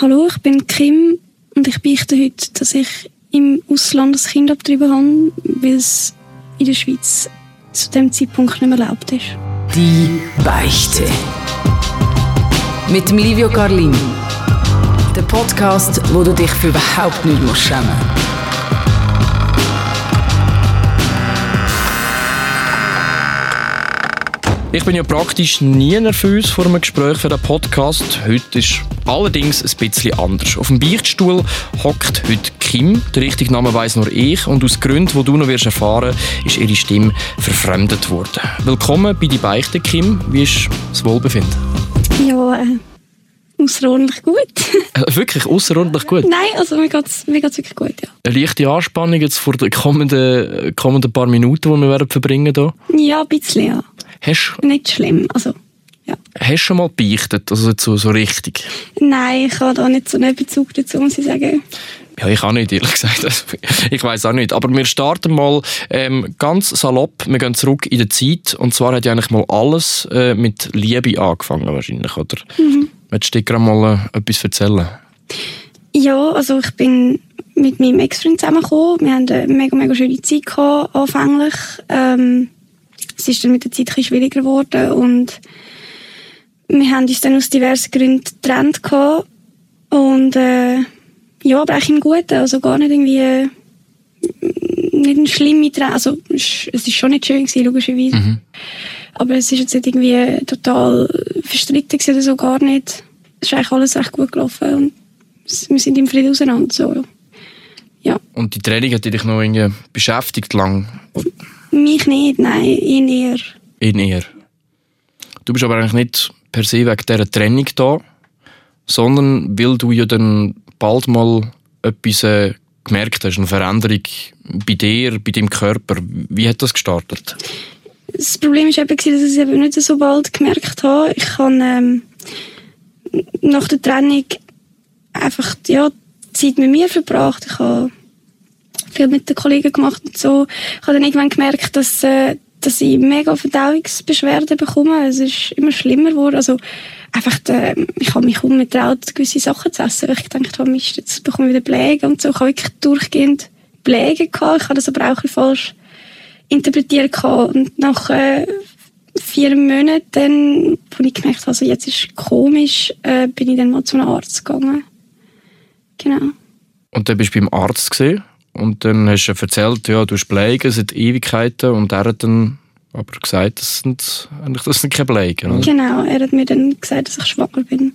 Hallo, ich bin Kim und ich beichte heute, dass ich im Ausland ein Kind abgetrieben habe, weil es in der Schweiz zu dem Zeitpunkt nicht mehr erlaubt ist. Die Beichte. Mit Livio Carlin. Der Podcast, wo du dich für überhaupt nicht musst Ich bin ja praktisch nie nervös vor einem Gespräch für den Podcast. Heute ist allerdings ein bisschen anders. Auf dem Beichtstuhl hockt heute Kim. Der richtige Name weiss nur ich. Und aus Gründen, die du noch wirst erfahren ist ihre Stimme verfremdet worden. Willkommen bei «Die Beichte», Kim. Wie ist das Wohlbefinden? Ja, äh, außerordentlich gut. Äh, wirklich außerordentlich gut? Nein, also mir geht es wirklich gut, ja. Eine leichte Anspannung jetzt vor den kommenden, kommenden paar Minuten, die wir werden verbringen hier? Ja, ein bisschen, ja. Hast, Nicht schlimm, also, ja. hast du schon mal beichtet? Also so, so richtig? Nein, ich habe da nicht so einen Bezug dazu, muss ich sagen. Ja, ich auch nicht, ehrlich gesagt. Also, Ich weiß auch nicht. Aber wir starten mal ähm, ganz salopp. Wir gehen zurück in die Zeit. Und zwar hat ja eigentlich mal alles äh, mit Liebe angefangen, wahrscheinlich, oder? Mhm. Willst du dir gerade mal äh, etwas erzählen? Ja, also ich bin mit meinem Ex-Freund zusammengekommen. Wir haben eine mega, mega schöne Zeit gehabt, anfänglich. Ähm, es ist dann mit der Zeit ein bisschen schwieriger geworden und wir haben uns dann aus diversen Gründen getrennt gehabt. Und, äh, ja, aber eigentlich im Guten, also gar nicht irgendwie, äh, nicht eine schlimme Trennung. Also, es ist schon nicht schön gewesen, logischerweise. Aber es ist jetzt nicht irgendwie total verstritten gewesen oder so, gar nicht. Es ist eigentlich alles recht gut gelaufen und wir sind im Frieden auseinander, so. Ja. Und die Training hat dich noch irgendwie beschäftigt lang Mich nicht, nein, ihn eher. in ihr. Du bist aber eigentlich nicht per se wegen dieser Trennung da, sondern weil du ja dann bald mal etwas äh, gemerkt hast, eine Veränderung bei dir, bei deinem Körper. Wie hat das gestartet? Das Problem war eben, dass ich es eben nicht so bald gemerkt habe. Ich habe ähm, nach der Trennung einfach ja, Zeit mit mir verbracht. Ich habe viel mit den Kollegen gemacht und so. Ich habe dann irgendwann gemerkt, dass, äh, dass ich mega Verdauungsbeschwerden bekomme. Es ist immer schlimmer geworden. Also einfach, der, ich habe mich kaum mehr getraut, gewisse Sachen zu essen, weil ich gedacht habe, Mist, jetzt bekomme ich wieder Bläge und so. Ich habe wirklich durchgehend Bläge gehabt. Ich habe das aber auch falsch interpretiert gehabt. Und nach äh, vier Monaten, dann, wo ich gemerkt habe, also jetzt ist komisch, äh, bin ich dann mal zu einem Arzt gegangen. Genau. Und dann bist du beim Arzt gesehen und dann hast du erzählt, ja, du hast Bläge seit Ewigkeiten und er hat dann aber gesagt, das sind eigentlich das sind keine Bläge. Oder? Genau, er hat mir dann gesagt, dass ich schwanger bin.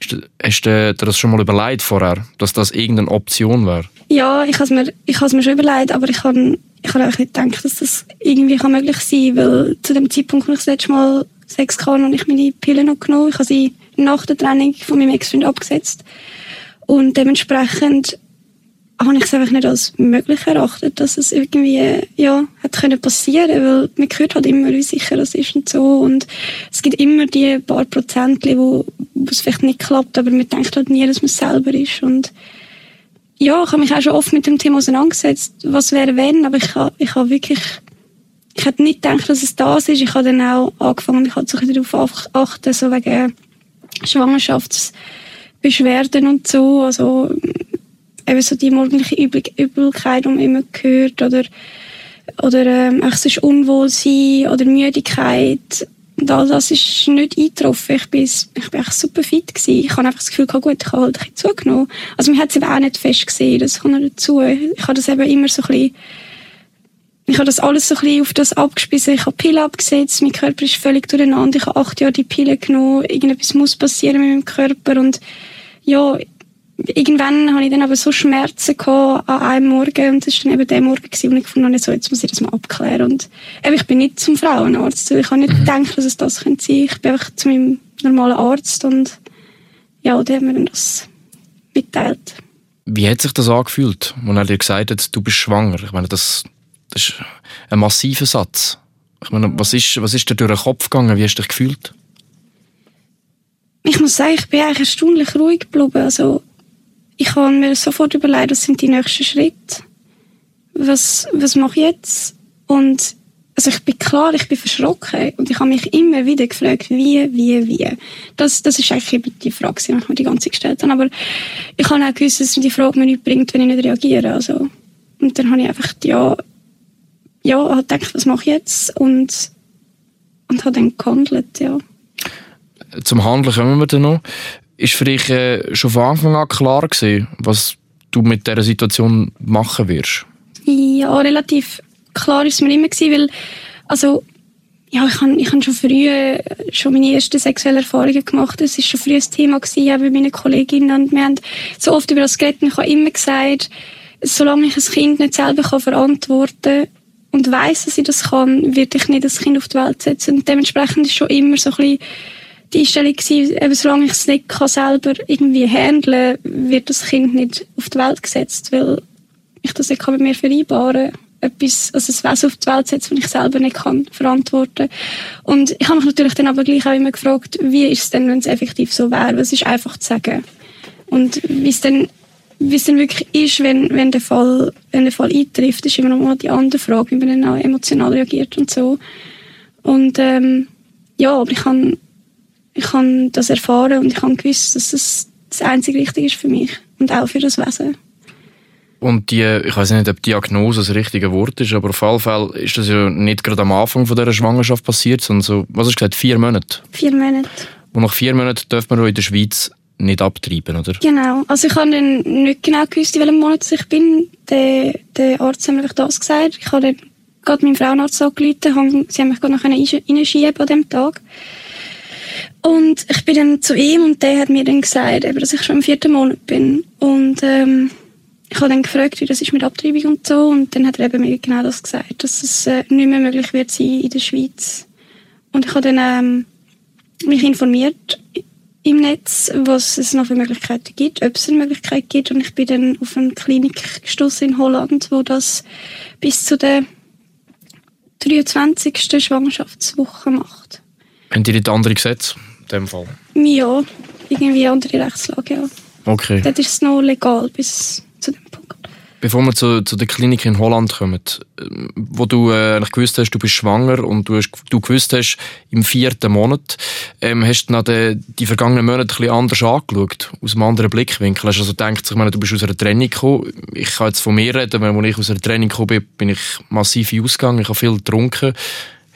Ist das- Hast du dir das schon mal überlegt vorher, dass das irgendeine Option wäre? Ja, ich habe es mir, ich mir schon überlegt, aber ich habe, ich habe eigentlich nicht gedacht, dass das irgendwie kann möglich sein kann, weil zu dem Zeitpunkt, wo ich das letzte Mal Sex hatte, habe ich meine Pillen noch genommen. Ich habe sie nach der Trennung von meinem Ex-Freund abgesetzt. Und dementsprechend habe ich es einfach nicht als möglich erachtet, dass es irgendwie, ja, hat können passieren, weil man hört halt immer, wie sicher das ist und so. Und es gibt immer die paar Prozentli, wo, wo es vielleicht nicht klappt, aber man denkt halt nie, dass man selber ist. Und ja, ich habe mich auch schon oft mit dem Thema auseinandergesetzt, was wäre wenn, aber ich habe, ich habe wirklich, ich hätte nicht gedacht, dass es das ist. Ich habe dann auch angefangen, mich halt so ein bisschen darauf achten, so wegen Schwangerschaftsbeschwerden und so, also eben so die morgendliche Übel Übelkeit, die man immer hört, oder, oder ähm, einfach sonst Unwohlsein oder Müdigkeit. Und all das ist nicht eingetroffen. Ich bin, ich bin echt super fit gewesen. Ich habe einfach das Gefühl gut, ich habe halt ein bisschen zugenommen. Also man hat es eben auch nicht fest gesehen, das kommt noch dazu. Ich habe das eben immer so ein bisschen ich habe das alles so ein bisschen auf das abgespissen. Ich habe Pillen abgesetzt, mein Körper ist völlig durcheinander. Ich habe acht Jahre die Pille genommen. Irgendetwas muss passieren mit meinem Körper. Und ja, irgendwann habe ich dann aber so Schmerzen gehabt an einem Morgen. Und das war dann eben der Morgen, gewesen, wo ich gefunden habe, so, jetzt muss ich das mal abklären. Und eben, ich bin nicht zum Frauenarzt. Ich habe nicht gedacht, dass es das könnte sein. Ich bin einfach zu meinem normalen Arzt und ja, der hat mir dann das mitteilt. Wie hat sich das angefühlt, als er dir gesagt hat, du bist schwanger? Ich meine, das, das ist ein massiver Satz. Ich meine, was ist, was ist dir durch den Kopf gegangen? Wie hast du dich gefühlt? Ich muss sagen, ich bin eigentlich erstaunlich ruhig geblieben. Also, ich habe mir sofort überlegt, was sind die nächsten Schritte? Was, was mache ich jetzt? Und also ich bin klar, ich bin verschrocken und ich habe mich immer wieder gefragt, wie, wie, wie. Das, das ist eigentlich die Frage, die ich mir die ganze Zeit gestellt habe. Aber ich habe auch gewusst, dass die Frage mir nichts bringt, wenn ich nicht reagiere. Also, und dann habe ich einfach, ja, ja, halt gedacht, was mache ich jetzt? Und, und habe dann gehandelt, ja. Zum Handeln kommen wir dann noch. Ist für dich äh, schon von Anfang an klar gewesen, was du mit dieser Situation machen wirst? Ja, relativ klar ist es mir immer gewesen, weil, also, ja, ich habe ich hab schon früh schon meine ersten sexuellen Erfahrungen gemacht. Es war schon früh ein Thema gewesen, auch bei meinen Kolleginnen. Und wir haben so oft über das geredet ich habe immer gesagt, solange ich ein Kind nicht selber kann verantworten und weiß, dass ich das kann, werde ich nicht das Kind auf die Welt setzen. Und dementsprechend ist schon immer so ein bisschen die Einstellung gewesen, solange ich es nicht kann selber irgendwie handeln, wird das Kind nicht auf die Welt gesetzt, weil ich das nicht mit mir vereinbaren kann etwas, also ein Wesen auf die Welt setzt, das ich selber nicht kann verantworten. Und ich habe mich natürlich dann aber gleich auch immer gefragt, wie ist es denn, wenn es effektiv so wäre? Was ist einfach zu sagen? Und wie es denn, wie es denn wirklich ist, wenn, wenn der Fall, wenn der Fall eintrifft, ist immer noch mal die andere Frage, wie man dann auch emotional reagiert und so. Und, ähm, ja, aber ich habe, ich habe das erfahren und ich habe gewusst, dass es das einzige Richtige ist für mich und auch für das Wesen. Und die, ich weiß nicht, ob Diagnose das richtige Wort ist, aber auf jeden Fall ist das ja nicht gerade am Anfang von dieser Schwangerschaft passiert, sondern so, was hast du gesagt, vier Monate? Vier Monate. Und nach vier Monaten darf man in der Schweiz nicht abtreiben, oder? Genau. Also ich habe dann nicht genau gewusst, in welchem Monat ich bin. Der, der Arzt hat mir das gesagt. Ich habe dann gerade meinen Frauenarzt angerufen, sie haben mich gerade noch reinschieben an diesem Tag. Und ich bin dann zu ihm und der hat mir dann gesagt, dass ich schon im vierten Monat bin. Und ähm, ich habe dann gefragt, wie das ist mit Abtreibung und so. Und dann hat er eben mir genau das gesagt, dass es äh, nicht mehr möglich wird sein in der Schweiz. Und ich habe dann ähm, mich informiert im Netz, was es noch für Möglichkeiten gibt, ob es eine Möglichkeit gibt. Und ich bin dann auf eine Klinik gestoßen in Holland, wo das bis zu der 23. Schwangerschaftswoche macht. Haben die nicht andere Gesetze in dem Fall? Ja, irgendwie andere Rechtslage, ja. Okay. Dort ist es noch legal bis zu dem Punkt. Bevor wir zu, zu der Klinik in Holland kommen, wo du äh, gewusst hast, du bist schwanger und du, hast, du gewusst hast, im vierten Monat, ähm, hast du den, die vergangenen Monate ein bisschen anders angeschaut, aus einem anderen Blickwinkel. Hast du also gedacht, ich meine, du bist aus einer Trennung gekommen. Ich kann jetzt von mir reden, weil als ich aus einer Trennung gekommen bin, bin ich massiv ausgegangen, ich habe viel getrunken.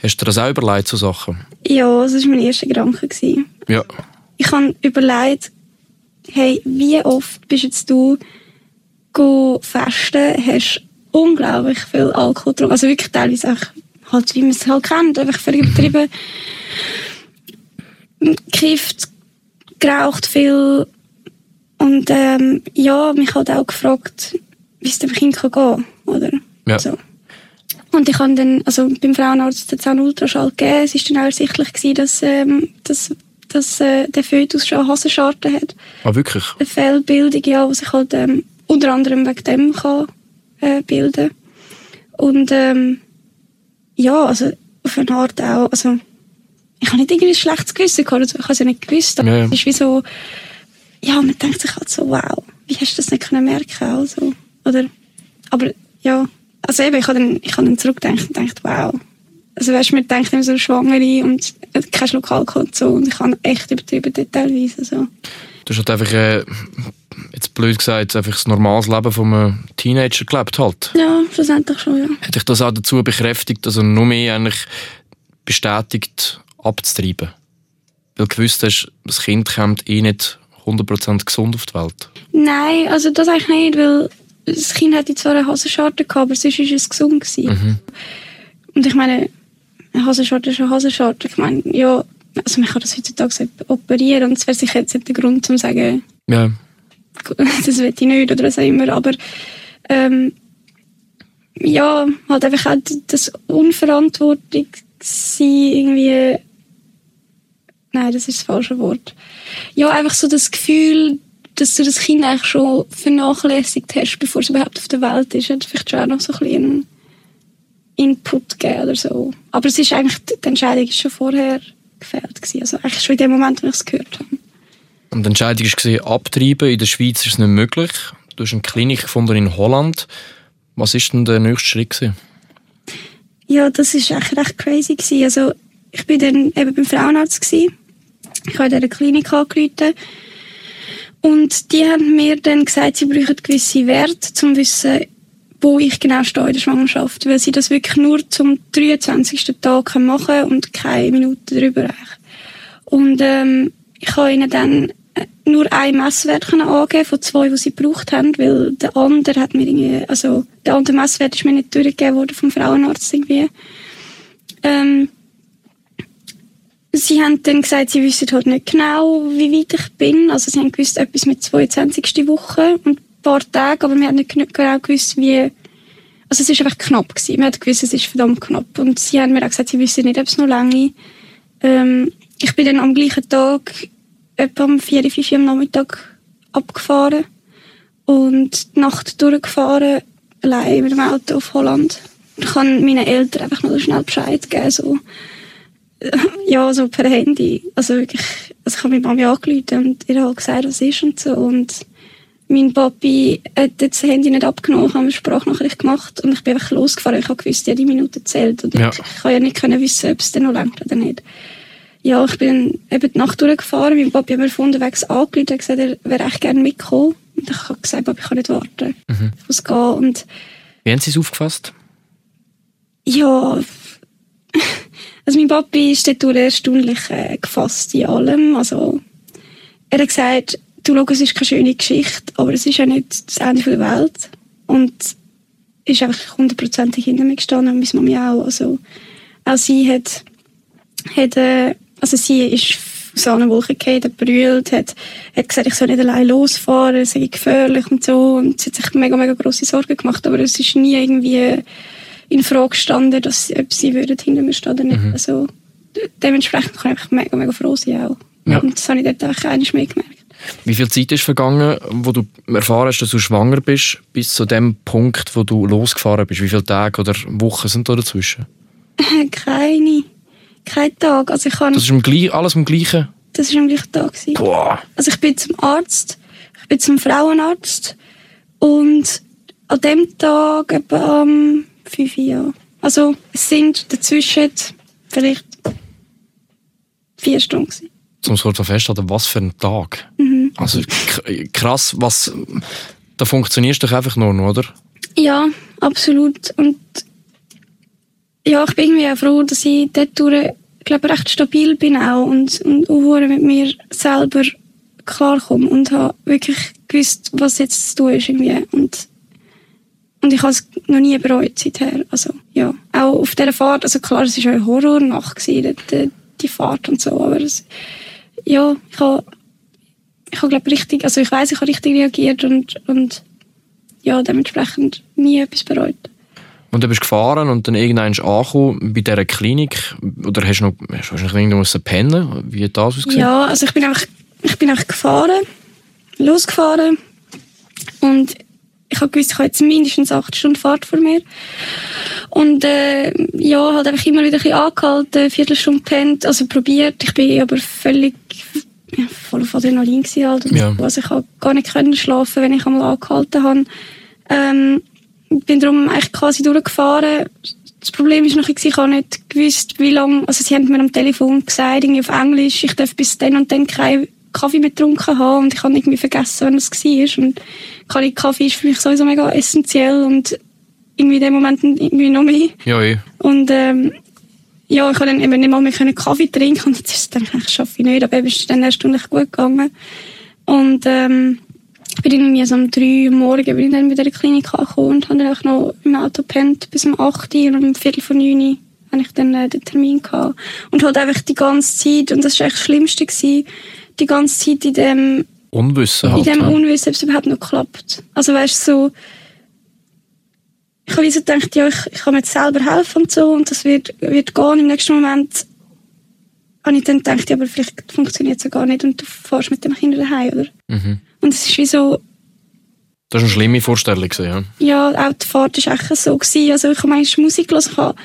Hast du dir das auch überlegt, so Sachen? Ja, das war mein erster Gedanke. Ja. Ich habe überlegt, hey, wie oft bist jetzt du festen, hast unglaublich viel Alkohol getrunken. Also wirklich teilweise auch, halt, wie man es halt kennt, einfach völlig übertrieben. Gekifft, geraucht viel. Und ähm, ja, mich hat auch gefragt, wie es dem Kind kann gehen oder? Ja. So. Und ich habe dann, also beim Frauenarzt hat es auch einen Ultraschall gegeben. Es war dann auch ersichtlich, gewesen, dass, ähm, dass, dass äh, der Fötus schon Hasenscharten hat. Ah, wirklich? Eine Fehlbildung, ja, die sich halt ähm, unter anderem wegen dem kann, äh, bilden Und ähm, ja, also auf eine Art auch, also ich habe nicht irgendwie ein schlechtes Gewissen gehabt, also ich habe es ja nicht gewusst, aber ja. es ist wie so, ja, man denkt sich halt so, wow, wie hast du das nicht können merken also, oder, aber ja, also eben, ich habe dann, ich habe dann zurückgedacht und gedacht, wow, also weißt man denkt immer so Schwangere und kein Schluck Alkohol und so und ich habe echt übertrieben teilweise so. Du hast halt einfach, äh, jetzt blöd gesagt, einfach das normales Leben von einem Teenager gelebt halt. Ja, schlussendlich schon, ja. Hätte ich das auch dazu bekräftigt, dass er nur mehr eigentlich bestätigt abzutreiben? Weil du gewusst hast, das Kind kommt eh nicht 100% gesund auf die Welt. Nein, also das eigentlich nicht, weil das Kind hatte zwar eine Hasenscharte gehabt, aber sonst war es gesund. Mhm. Und ich meine, eine Hasenscharte ist eine Hasenscharte. Ich meine, ja, also man kann das heutzutage operieren und es wäre sicher jetzt nicht der Grund, um zu sagen, ja. das will ich nicht oder was auch immer, aber ähm, ja, halt einfach auch das Unverantwortung sein, irgendwie, nein, das ist das falsche Wort. Ja, einfach so das Gefühl, dass du das Kind eigentlich schon vernachlässigt hast, bevor es überhaupt auf der Welt ist, hat vielleicht schon auch noch so ein bisschen Input gegeben oder so. Aber es ist eigentlich, die Entscheidung ist schon vorher gefällt gewesen. Also eigentlich schon in dem Moment, wo ich es gehört habe. Und die Entscheidung war, abtreiben. In der Schweiz ist es nicht möglich. Du hast eine Klinik gefunden in Holland. Was war denn der nächste Schritt? Gewesen? Ja, das ist echt recht crazy gewesen. Also, ich bin dann eben beim Frauenarzt gewesen. Ich habe in dieser Klinik angerufen. Und die haben mir dann gesagt, sie brauchen gewisse Werte, um zu wissen, wo ich genau stehe in der Schwangerschaft. Weil sie das wirklich nur zum 23. Tag machen können und keine Minute darüber eigentlich. Und ähm, ich habe ihnen dann äh, nur ein Messwert angeben von zwei, die sie gebraucht haben, weil der andere hat mir irgendwie, also der andere Messwert ist mir nicht durchgegeben worden vom Frauenarzt irgendwie. Ähm, sie haben dann gesagt, sie wissen halt nicht genau, wie weit ich bin. Also sie haben gewusst, etwas mit 22. Woche und ein paar Tage, aber wir haben nicht genau gewusst, wie, also es ist einfach knapp gewesen. Wir haben gewusst, es ist verdammt knapp. Und sie haben mir auch gesagt, sie wissen nicht, ob es noch lange. Ähm, ich bin dann am gleichen Tag etwa um 4, 5 Uhr am Nachmittag abgefahren und die Nacht durchgefahren, allein mit dem Auto auf Holland. Ich kann meinen Eltern einfach nur schnell Bescheid geben, so ja, so per Handy. Also wirklich, also ich habe meine Mami angerufen und ihr hat gesagt, was ist und so. Und mein Papi hat das Handy nicht abgenommen, ich habe eine Sprachnachricht gemacht und ich bin einfach losgefahren. Ich habe gewusst, jede Minute zählt. Und ja. ich, kann ja nicht können wissen, ob es dann noch langt oder nicht. Ja, ich bin eben die Nacht durchgefahren. Mein Papi hat mir von unterwegs angerufen und gesagt, er wäre echt gerne mitgekommen. Und ich habe gesagt, Papi, ich kann nicht warten. Mhm. Ich muss gehen. Und Wie haben Sie es aufgefasst? Ja, also mein Papi ist dort erstaunlich äh, gefasst in allem. Also, er hat gesagt, du schau, es ist keine schöne Geschichte, aber es ist ja nicht das Ende der Welt. Und ist einfach hundertprozentig hinter mir gestanden und meine Mami auch. Also, auch sie hat, hat äh, also sie ist aus einer Wolke gefallen, hat brüllt, hat, hat gesagt, ich soll nicht allein losfahren, es sei gefährlich und so. Und sie hat sich mega, mega grosse Sorgen gemacht, aber es ist nie irgendwie in Frage gestanden, dass, ob sie würden hinter mir stehen oder nicht. Mhm. Also, dementsprechend kann ich mega, mega froh sein auch. Ja. Und das habe ich dort auch eigentlich mehr gemerkt. Wie viel Zeit ist vergangen, wo du erfahren hast, dass du schwanger bist, bis zu dem Punkt, wo du losgefahren bist? Wie viele Tage oder Wochen sind da dazwischen? Keine. Kein Tag. Also ich kann das ist im Gleich, alles am gleichen? Das war am gleichen Tag. Boah. Also ich bin zum Arzt, ich bin zum Frauenarzt und an dem Tag etwa am fünf Jahre. Also es sind dazwischen vielleicht vier Stunden. Gewesen. Zum kurz festhalten, was für ein Tag. Mhm. Also krass, was da funktionierst du doch einfach nur, oder? Ja, absolut. Und ja, ich bin irgendwie auch froh, dass ich dort durch, glaube recht stabil bin auch und, und auch mit mir selber klarkomme und habe wirklich gewusst, was jetzt zu tun ist irgendwie. Und und ich habe es noch nie bereut seither. Also, ja. Auch auf dieser Fahrt, also klar, es war eine Horrornacht, gewesen, die, die Fahrt und so, aber es, ja, ich habe, ich habe, glaube richtig, also ich weiß, ich habe richtig reagiert und, und, ja, dementsprechend nie etwas bereut. Und du bist gefahren und dann irgendwann angekommen bei dieser Klinik, oder hast du noch, hast du wahrscheinlich irgendwo müssen pennen? Wie hat das ausgesehen? Ja, also ich bin einfach, ich bin einfach gefahren, losgefahren und ich habe gewusst, ich habe jetzt mindestens acht Stunden Fahrt vor mir. Und äh, ja, halt einfach immer wieder ein bisschen angehalten, eine Viertelstunde pennt, also probiert. Ich bin aber völlig ja, voll auf Adrenalin gewesen halt. Ja. Also ich habe gar nicht können schlafen, wenn ich einmal angehalten habe. Ähm, bin darum eigentlich quasi durchgefahren. Das Problem ist noch, ich habe nicht gewusst, wie lange, also sie haben mir am Telefon gesagt, irgendwie auf Englisch, ich darf bis dann und dann keinen Kaffee getrunken haben und ich habe irgendwie vergessen, wann das war. Und Kaffee ist für mich sowieso mega essentiell und irgendwie in dem Moment irgendwie noch mehr. Ja, ja. Und ähm, ja, ich konnte dann eben nicht mal mehr Kaffee trinken und jetzt ist dann ich schaffe ich nicht, aber eben ist dann erst gut gegangen. Und ähm, ich bin irgendwie so um drei Uhr morgen bin ich dann wieder in die Klinik angekommen und habe dann auch noch im Auto gepennt bis um acht Uhr und um Viertel vor neun habe ich dann äh, den Termin gehabt. Und halt einfach die ganze Zeit, und das war echt das Schlimmste, gewesen, die ganze Zeit in dem Unwissen halt, In dem Unwissen, ob es überhaupt noch klappt. Also weißt so, ich habe so gedacht, ja, ich, ich kann mir jetzt selber helfen und so, und das wird, wird gehen. Im nächsten Moment habe ich dann gedacht, ja, aber vielleicht funktioniert es ja gar nicht und du fährst mit dem Kind daheim, oder? Mhm. Und es ist wie so... Das war eine schlimme Vorstellung, ja? Ja, auch die Fahrt war echt so. Gewesen. Also ich habe manchmal Musik gehört, ich habe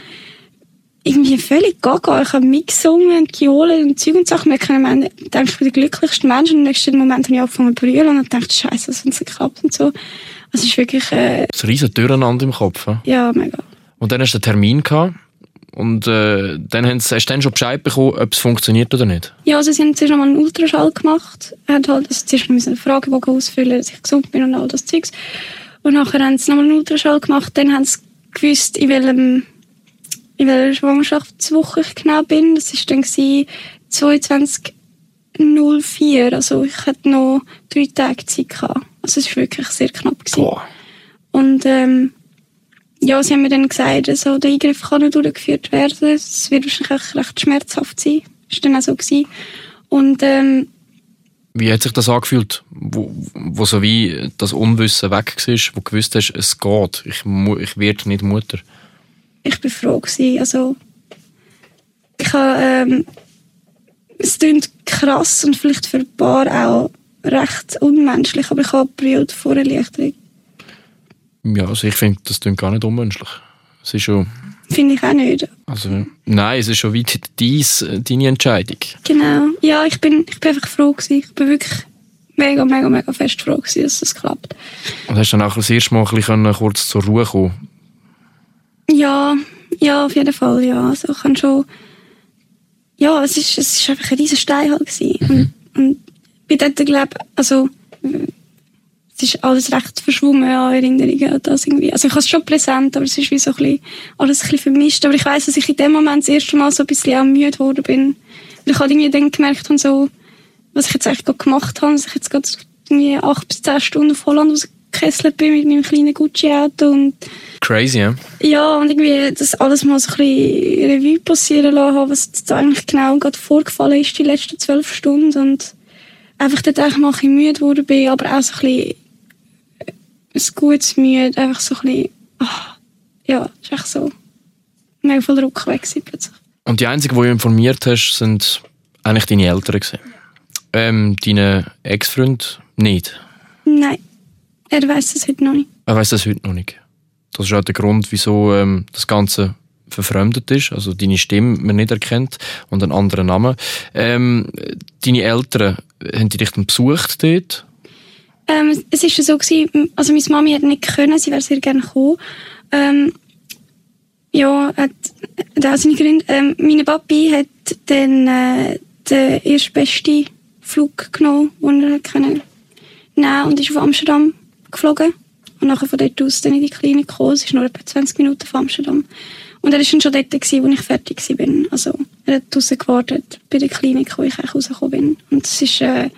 irgendwie völlig gaga. Ich habe mitgesungen, gejohlt und Zeug und Sachen. Wir können am ich bin der glücklichste Mensch. Und im nächsten Moment habe ich angefangen zu brüllen und dachte, scheiße, was uns geklappt und so. Also es ist wirklich... Äh, das riesen Durcheinander im Kopf. Ja, mega. Und dann hast du einen Termin gehabt. Und äh, dann haben sie, hast du dann schon Bescheid bekommen, ob es funktioniert oder nicht? Ja, also sie haben zuerst einmal einen Ultraschall gemacht. Hat halt also zuerst einen Fragebogen ausfüllen, dass ich gesund bin und all das Zeugs. Und nachher haben sie nochmal einen Ultraschall gemacht. Dann haben sie gewusst, in welchem in welcher Schwangerschaftswoche ich genau bin. Das war dann 22.04. Also ich hatte noch drei Tage Zeit gehabt. Also es war wirklich sehr knapp. Gewesen. Boah. Und ähm, ja, sie haben mir dann gesagt, also, der Eingriff kann nicht durchgeführt werden. Es wird wahrscheinlich recht schmerzhaft sein. Das war dann auch so. Gewesen. Und ähm, Wie hat sich das angefühlt, wo, wo so wie das Unwissen weg war, wo du gewusst hast, es geht, ich, ich werde nicht Mutter? Ich bin froh gewesen. Also ich habe, ähm, es klingt krass und vielleicht für ein paar auch recht unmenschlich, aber ich habe Periode vor Erleichterung. Ja, also ich finde, das klingt gar nicht unmenschlich. Es ist schon, Finde ich auch nicht. also, nein, es ist schon weit dies, deine Entscheidung. Genau. Ja, ich bin, ich bin einfach froh gewesen. Ich bin wirklich mega, mega, mega fest froh gewesen, dass das klappt. Und hast dann auch das erste Mal ein bisschen kurz zur Ruhe kommen Ja, ja, auf jeden Fall, ja. Also ich kann schon, ja, es ist, es ist einfach ein riesen Stein halt gewesen. Und, und bei dort, glaube also, es ist alles recht verschwommen an Erinnerungen an das irgendwie. Also ich habe es schon präsent, aber es ist wie so ein bisschen, alles ein bisschen vermischt. Aber ich weiss, dass ich in dem Moment das erste Mal so ein bisschen auch müde geworden bin. Und ich habe irgendwie dann gemerkt, und so, was ich jetzt eigentlich gerade gemacht habe, dass ich jetzt gerade irgendwie acht bis zehn Stunden Volland rausgekesselt bin mit meinem kleinen Gucci-Auto und Crazy, ja? ja, und irgendwie das alles mal so ein bisschen Revue passieren lassen was jetzt eigentlich genau gerade vorgefallen ist, die letzten zwölf Stunden. Und einfach dort eigentlich mal ein bisschen müde geworden bin, aber auch so ein bisschen ein gutes Müde, einfach so ein bisschen, ah, ja, ist echt so mega voll Druck weg plötzlich. Und die einzigen, die du informiert hast, sind eigentlich deine Eltern gewesen. Ähm, deine Ex-Freund nicht. Nein, er weiß das heute noch nicht. Er weiß das heute noch nicht. Das ist auch der Grund, wieso ähm, das Ganze verfremdet ist, also deine Stimme man nicht erkennt und einen anderen Namen. Ähm, deine Eltern, haben die dich dann besucht dort? Ähm, es ist so gewesen, also meine Mami hat nicht können, sie wäre sehr gerne gekommen. Ähm, ja, hat, hat auch seine Gründe. Ähm, mein Papi hat dann äh, den erstbesten Flug genommen, den er können nehmen und ist auf Amsterdam geflogen. Und nachher von dort aus dann in die Klinik gekommen. Es ist nur etwa 20 Minuten von Amsterdam. Und er war dann schon dort, gewesen, wo ich fertig war. Also, er hat draussen gewartet bei der Klinik, wo ich eigentlich rausgekommen bin. Und es ist, äh,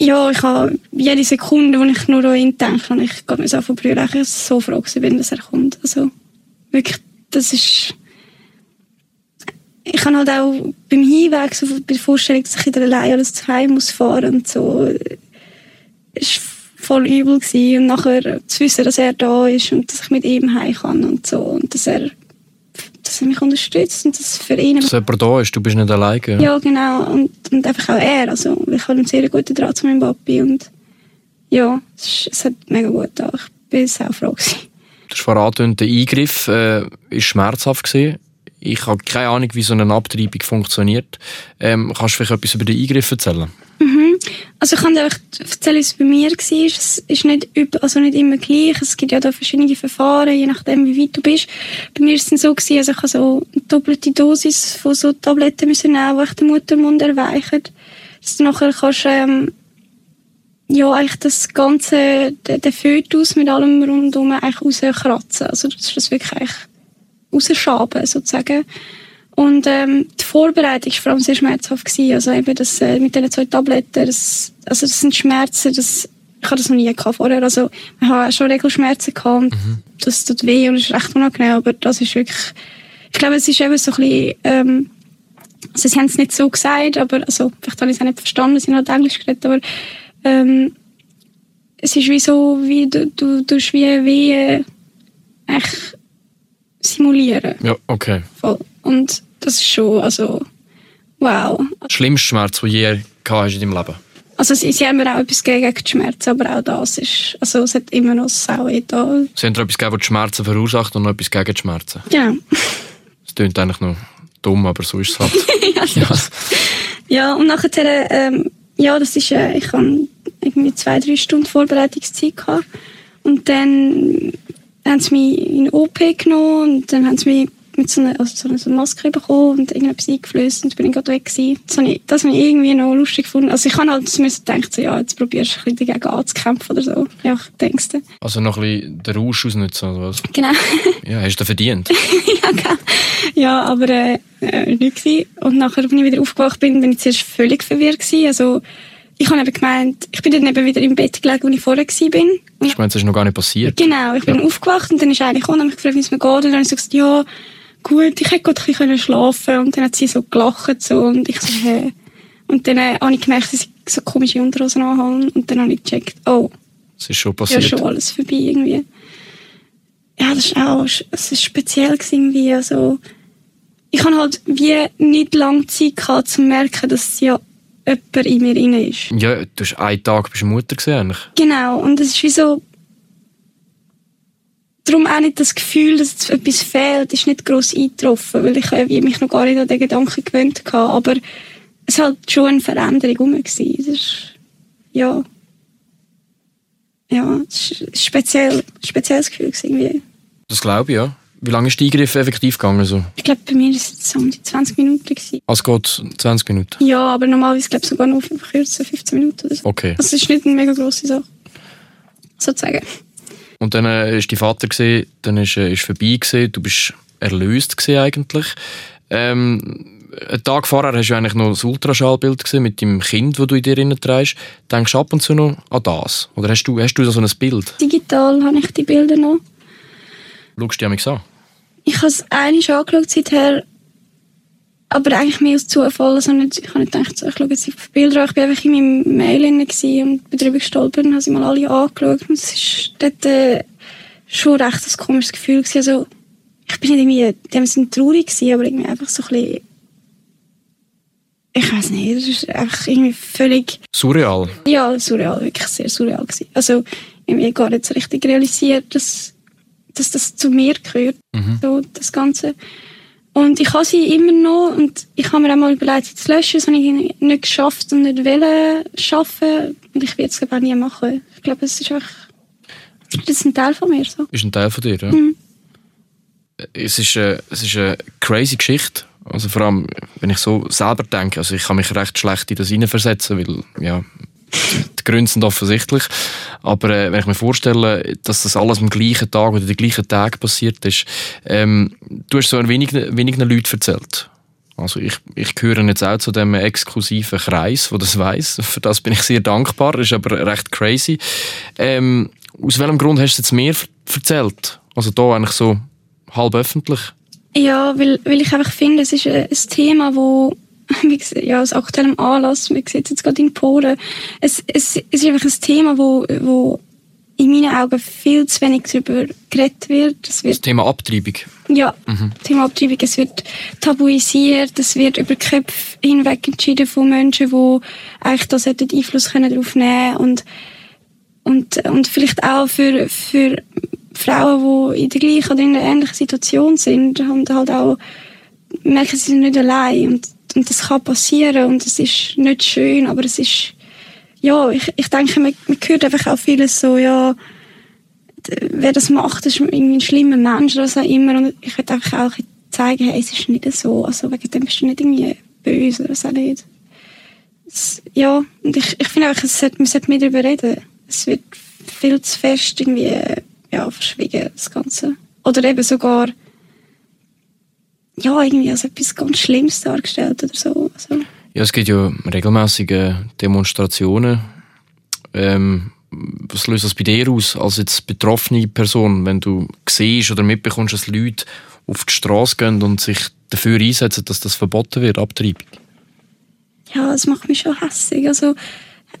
ja, ich habe jede Sekunde, wo ich nur an ihn denke, und ich gehe mir so von Brüder, ich so froh bin, dass er kommt. Also, wirklich, das ist, ich habe halt auch beim Hinweg so bei der Vorstellung, dass ich wieder allein alles zu Hause muss fahren und so, es war voll übel gewesen. und nachher zu wissen, dass er da ist und dass ich mit ihm heim kann und so und dass er, dass er mich unterstützt und dass für ihn Dass jemand da ist, du bist nicht alleine. ja, genau. Und, und einfach auch er. Also, ich habe einen sehr guten Draht zu meinem Papi. Und ja, es, ist, es hat mega gut getan. Ich bin sehr froh. Gewesen. Hast verraten, der Eingriff äh, ist schmerzhaft gewesen. Ich habe keine Ahnung, wie so eine Abtreibung funktioniert. Ähm, kannst du vielleicht etwas über den Eingriff erzählen? Also ich kann dir erzählen, es bei mir war. Es ist nicht, also nicht immer gleich. Es gibt ja da verschiedene Verfahren, je nachdem, wie weit du bist. Bei mir war es so, gewesen, also ich so eine doppelte Dosis von so Tabletten müssen nehmen, die echt den Muttermund erweichen. Dass du nachher kannst, ähm, ja, eigentlich das ganze, den Fötus mit allem rundum eigentlich rauskratzen. Also das ist das wirklich eigentlich rausschaben, sozusagen. Und ähm, die Vorbereitung war vor allem sehr schmerzhaft. Gewesen. Also eben das äh, mit diesen zwei Tabletten, das, also das sind Schmerzen, das, ich hatte das noch nie gehabt vorher. Also ich habe schon Regelschmerzen gehabt und das tut weh und ist recht unangenehm, aber das ist wirklich, ich glaube, es ist eben so ein bisschen, ähm, also sie haben es nicht so gesagt, aber also vielleicht habe ich es auch nicht verstanden, sie haben halt Englisch geredet, aber ähm, es ist wie so, wie du, du, du hast wie Wehen echt simulieren. Ja, okay. Voll. Und das ist schon, also, wow. Schlimmster Schmerz, den du je gehabt hast in deinem Leben? Also, sie, sie haben mir auch etwas gegen die Schmerzen, aber auch das ist, also, es hat immer noch Sau da. Sie haben dir etwas gegeben, das die Schmerzen verursacht und noch etwas gegen die Schmerzen. Genau. Das klingt eigentlich noch dumm, aber so ist es halt. ja. Ja, und nachher, ähm, ja, das ist, äh, ich hatte irgendwie zwei, drei Stunden Vorbereitungszeit gehabt. Und dann, haben sie mich in OP genommen und dann haben sie mich mit so einer, also so einer, Maske bekommen und irgendetwas eingeflößt und bin ich gerade weg gewesen. Das habe ich, das habe ich irgendwie noch lustig gefunden. Also ich habe halt müssen gedacht, so, ja, jetzt probierst du ein bisschen dagegen anzukämpfen oder so. Ja, ich denke. Also noch ein bisschen den Rausch ausnutzen oder was? Genau. ja, hast du verdient? ja, genau. Ja, aber äh, äh, nicht gewesen. Und nachher, als ich wieder aufgewacht bin, bin ich zuerst völlig verwirrt gewesen. Also ich habe eben gemeint, ich bin dann eben wieder im Bett gelegen, wo ich vorher war. bin. Ich meine, das ist noch gar nicht passiert. Genau, ich bin ja. aufgewacht und dann ist eigentlich gekommen und mich gefragt, wie es mir geht. Und dann habe ich so gesagt, ja, gut, ich hätte gerade ein bisschen schlafen Und dann hat sie so gelacht so, und ich so, hä? Und dann äh, habe ich gemerkt, dass ich so komische Unterhosen anhaben und dann habe ich gecheckt, oh. Es ist schon passiert. Ja, schon alles vorbei irgendwie. Ja, das ist auch, es ist speziell irgendwie, also, ich habe halt wie nicht lange Zeit gehabt, zu merken, dass ja jemand in mir rein ist. Ja, du hast einen Tag bist Mutter gesehen eigentlich. Genau, und es ist wie so, darum auch nicht das Gefühl, dass etwas fehlt, ist nicht gross eingetroffen, weil ich äh, mich noch gar nicht an den Gedanken gewöhnt hatte. Aber es war halt schon eine Veränderung rum. Das ist, ja, ja, es ist ein speziell, spezielles Gefühl irgendwie. Das glaube ich, ja. Wie lange ist der Eingriff effektiv gegangen? So? Ich glaube, bei mir war es um die 20 Minuten. Gewesen. Also geht 20 Minuten? Ja, aber normalerweise glaube ich sogar noch kürzer, 15 Minuten oder so. Okay. Also es ist nicht eine mega grosse Sache. Sozusagen. Und dann äh, ist dein Vater gesehen, dann ist, äh, ist vorbei gesehen, du bist erlöst gesehen eigentlich. Ähm, einen Tag vorher hast du eigentlich noch das Ultraschallbild gesehen mit dem Kind, das du in dir trägst. Denkst du ab und zu noch an das? Oder hast du, hast du so ein Bild? Digital habe ich die Bilder noch. Schaust du die an? Ich habe es eigentlich angeschaut seither, aber eigentlich mehr aus Zufall. Also nicht, ich habe nicht gedacht, ich schaue jetzt auf die Bilder Ich war einfach in meinem Mail und bin darüber gestolpert und habe sie mal alle angeschaut. Und es war dort äh, schon recht ein komisches Gefühl. Gewesen. Also, ich bin nicht irgendwie, dem sind traurig gewesen, aber irgendwie einfach so ein bisschen ich weiß nicht, das ist einfach irgendwie völlig... Surreal? Ja, surreal, wirklich sehr surreal gewesen. Also, irgendwie gar nicht so richtig realisiert, dass, dass das zu mir gehört, mhm. so, das Ganze. Und ich habe sie immer noch und ich habe mir auch mal überlegt, sie zu löschen. Das habe ich nicht geschafft und nicht wollen schaffen. Und ich werde es auch nie machen. Ich glaube, es ist einfach, das ist ein Teil von mir. So. Ist ein Teil von dir, ja. Mhm. Es, ist, äh, es ist eine crazy Geschichte. Also vor allem, wenn ich so selber denke, also ich kann mich recht schlecht in das hineinversetzen, weil, ja, die Gründe sind offensichtlich. Aber äh, wenn ich mir vorstelle, dass das alles am gleichen Tag oder den gleichen Tag passiert ist, ähm, du hast so ein wenig, wenigen Leuten erzählt. Also ich, ich gehöre jetzt auch zu dem exklusiven Kreis, wo das weiß. Für das bin ich sehr dankbar. Ist aber recht crazy. Ähm, aus welchem Grund hast du jetzt mehr erzählt? Also da eigentlich so halb öffentlich? Ja, weil, weil ich einfach finde, es ist ein, ein Thema, wo ja, aus aktuellem Anlass, wir sehen es jetzt gerade in Polen, es, es, es ist einfach ein Thema, wo, wo in meinen Augen viel zu wenig darüber geredet wird. Es wird das Thema Abtreibung? Ja, mhm. Thema Abtreibung. Es wird tabuisiert, es wird über Köpfe hinweg entschieden von Menschen, die eigentlich da Einfluss können darauf nehmen und und, und vielleicht auch für, für Frauen, die in der gleichen oder in einer ähnlichen Situation sind, haben halt auch, merken, sie sind nicht allein. Und und das kann passieren und es ist nicht schön, aber es ist, ja, ich, ich denke, man, man hört einfach auch vieles so, ja, wer das macht, ist irgendwie ein schlimmer Mensch oder auch immer. Und ich würde einfach auch zeigen, hey, es ist nicht so. Also wegen dem bist du nicht irgendwie böse oder so nicht. Es, ja, und ich, ich finde auch, es sollte, man sollte mehr darüber reden. Es wird viel zu fest irgendwie, ja, verschwiegen, das Ganze. Oder eben sogar ja, irgendwie als etwas ganz Schlimmes dargestellt oder so. Also. Ja, es gibt ja regelmäßige Demonstrationen. Ähm, was löst das bei dir aus, als jetzt betroffene Person, wenn du siehst oder mitbekommst, dass Leute auf die Straße gehen und sich dafür einsetzen, dass das verboten wird, Abtreibung? Ja, es macht mich schon hässlich. Also,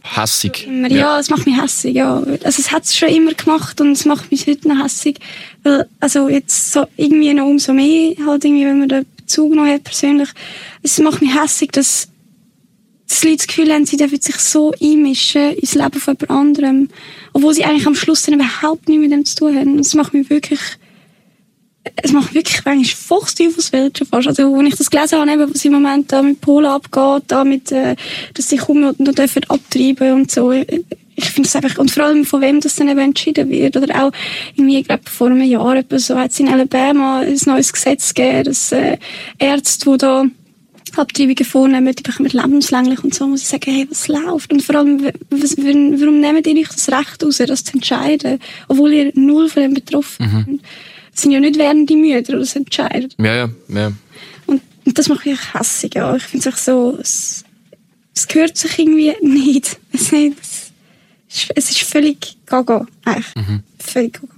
hässig. Ja, ja, es macht mich hässig, ja. Also es hat es schon immer gemacht und es macht mich heute noch hässig. Weil, also jetzt so irgendwie noch umso mehr, halt irgendwie, wenn man den Bezug noch hat persönlich. Es macht mich hässig, dass, dass Leute das Gefühl haben, sie dürfen sich so einmischen ins Leben von jemand anderem. Obwohl sie eigentlich am Schluss dann überhaupt nichts mit dem zu tun haben. Das macht mich wirklich es macht wirklich manchmal Fuchsteufelswild schon fast. Also, als ich das gelesen habe, eben, was im Moment da mit Polen abgeht, da mit, äh, dass sie kaum noch, noch dürfen abtreiben und so. Ich, ich finde es einfach, und vor allem von wem das dann eben entschieden wird, oder auch irgendwie, glaube vor einem Jahr etwa so, hat es in Alabama ein neues Gesetz gegeben, dass äh, Ärzte, die da Abtreibungen vornehmen, die bekommen lebenslänglich und so, muss ich sagen, hey, was läuft? Und vor allem, was, warum nehmt ihr euch das Recht raus, das zu entscheiden, obwohl ihr null von dem betroffen mhm. Sind ja nicht Mütter, die das entscheiden. Ja, ja, ja. Und, und das macht mich hässlich, ja. Ich finde es so, es, es gehört sich irgendwie nicht. Es, nicht, es ist völlig gaga, eigentlich. Mhm. Völlig gaga.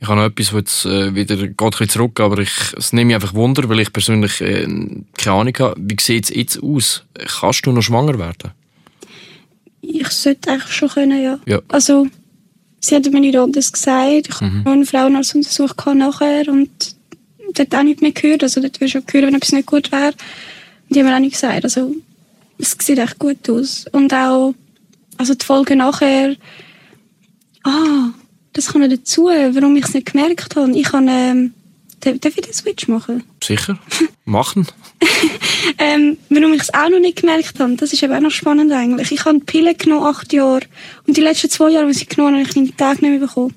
Ich habe noch etwas, das jetzt äh, wieder geht ein bisschen zurück, aber ich, es nimmt mich einfach Wunder, weil ich persönlich äh, keine Ahnung habe. Wie sieht es jetzt aus? Kannst du noch schwanger werden? Ich sollte eigentlich schon können, ja. ja. Also, sie hat mir nicht anders gesagt. Ich mhm. habe einen Frauenarztuntersuch nachher und dort auch nicht mehr gehört. Also dort wirst du auch hören, wenn etwas nicht gut wäre. Und die haben mir auch nicht gesagt. Also, es sieht echt gut aus. Und auch, also die Folge nachher, ah, das kommt dazu, warum ich es nicht gemerkt habe. Ich habe, ähm, darf ich den Switch machen? Sicher. Machen. ähm, warum ich es auch noch nicht gemerkt habe, das ist eben auch noch spannend eigentlich. Ich habe Pillen genommen, acht Jahre. Und die letzten zwei Jahre, die ich genommen habe, habe ich meine Tage nicht mehr bekommen.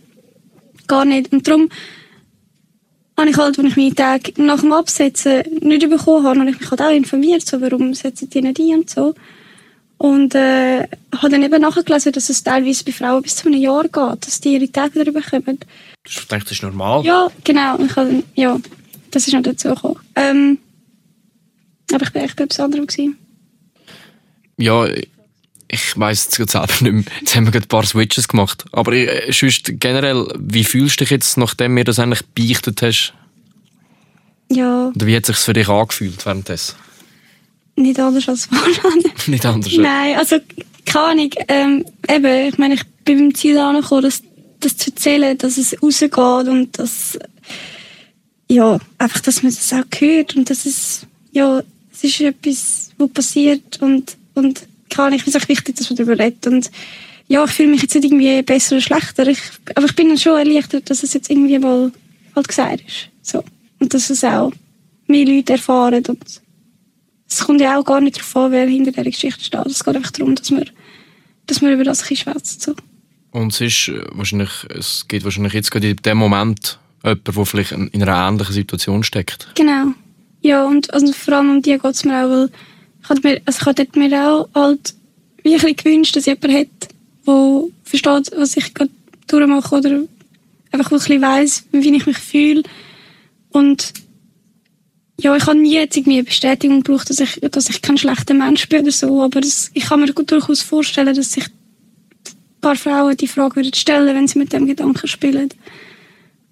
Gar nicht. Und darum habe ich halt, als ich meine Tage nach dem Absetzen nicht bekommen habe, habe ich mich halt auch informiert, so, warum setzen die nicht ein und so. Und äh, habe dann eben nachgelesen, dass es teilweise bei Frauen bis zu einem Jahr geht, dass die ihre Tage darüber bekommen. Ich denke, das ist normal. Ja, genau. Ich habe, ja, das ist noch dazu gekommen. Ähm, aber ich war echt bei etwas anderem. Gewesen. Ja, ich weiss es jetzt selber nicht mehr. Jetzt haben wir gerade ein paar Switches gemacht. Aber äh, sonst generell, wie fühlst du dich jetzt, nachdem du das eigentlich beichtet hast? Ja. Oder wie hat es sich für dich angefühlt währenddessen? Nicht anders als vorher. nicht anders? Nein, also keine Ahnung. Ähm, eben, ich meine, ich bin beim Ziel angekommen, das, das zu erzählen, dass es rausgeht und dass, ja, einfach, dass man das auch hört und dass es, ja, es ist etwas, was passiert und, und keine Ahnung, ich finde es auch wichtig, dass man darüber redet und ja, ich fühle mich jetzt nicht irgendwie besser oder schlechter, ich, aber ich bin dann schon erleichtert, dass es jetzt irgendwie mal halt gesagt ist. So. Und dass es auch mehr Leute erfahren und es kommt ja auch gar nicht darauf an, wer hinter dieser Geschichte steht. Es geht einfach darum, dass man, dass man über das ein bisschen schwätzt. So. Und es ist äh, wahrscheinlich, es gibt wahrscheinlich jetzt gerade in dem Moment jemand, der vielleicht in einer ähnlichen Situation steckt. Genau. Ja, und also vor allem um die geht es mir auch, weil ich hatte mir, also ich hatte mir auch halt wirklich gewünscht, dass jemand hat, der versteht, was ich gerade durchmache oder einfach wirklich weiss, wie ich mich fühle. Und ja, ich habe nie jetzt irgendwie eine Bestätigung gebraucht, dass ich, dass ich kein schlechter Mensch bin oder so, aber das, ich kann mir durchaus vorstellen, dass sich ein paar Frauen die Frage würden stellen, wenn sie mit dem Gedanken spielen.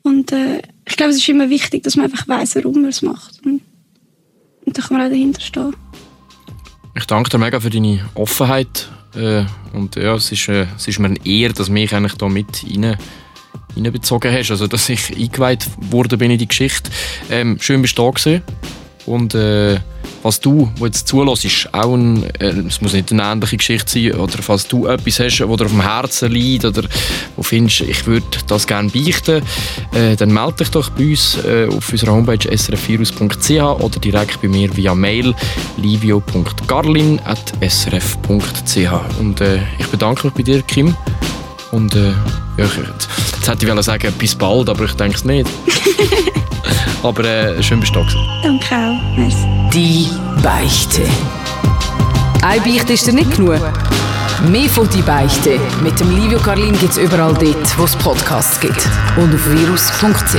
Und äh, ich glaube, es ist immer wichtig, dass man einfach weiß, warum man es macht. Und, und da kann man auch dahinter stehen. Ich danke dir mega für deine Offenheit. Äh, und ja, es ist, äh, es ist mir eine Ehre, dass mich eigentlich da mit rein einbezogen hast, also dass ich eingeweiht wurde bin in die Geschichte. Ähm, schön bist du da gewesen. Und äh, was du, wo jetzt zulässt, auch ein, äh, es muss nicht eine ähnliche Geschichte sein, oder falls du etwas hast, wo dir auf dem Herzen liegt, oder wo findest, ich würde das gerne beichten, äh, dann melde dich doch bei uns äh, auf unserer Homepage srfvirus.ch oder direkt bei mir via Mail livio.garlin.srf.ch Und äh, ich bedanke mich bei dir, Kim. Und äh, ja, jetzt hätte ich sagen, bis bald, aber ich denke es nicht. aber äh, schön bist du da Danke auch. Merci. Die Beichte. Ein Beichte ist dir nicht genug. Mehr von «Die Beichte» mit dem Livio Carlin gibt es überall dort, wo es Podcasts gibt. Und auf virus.ch.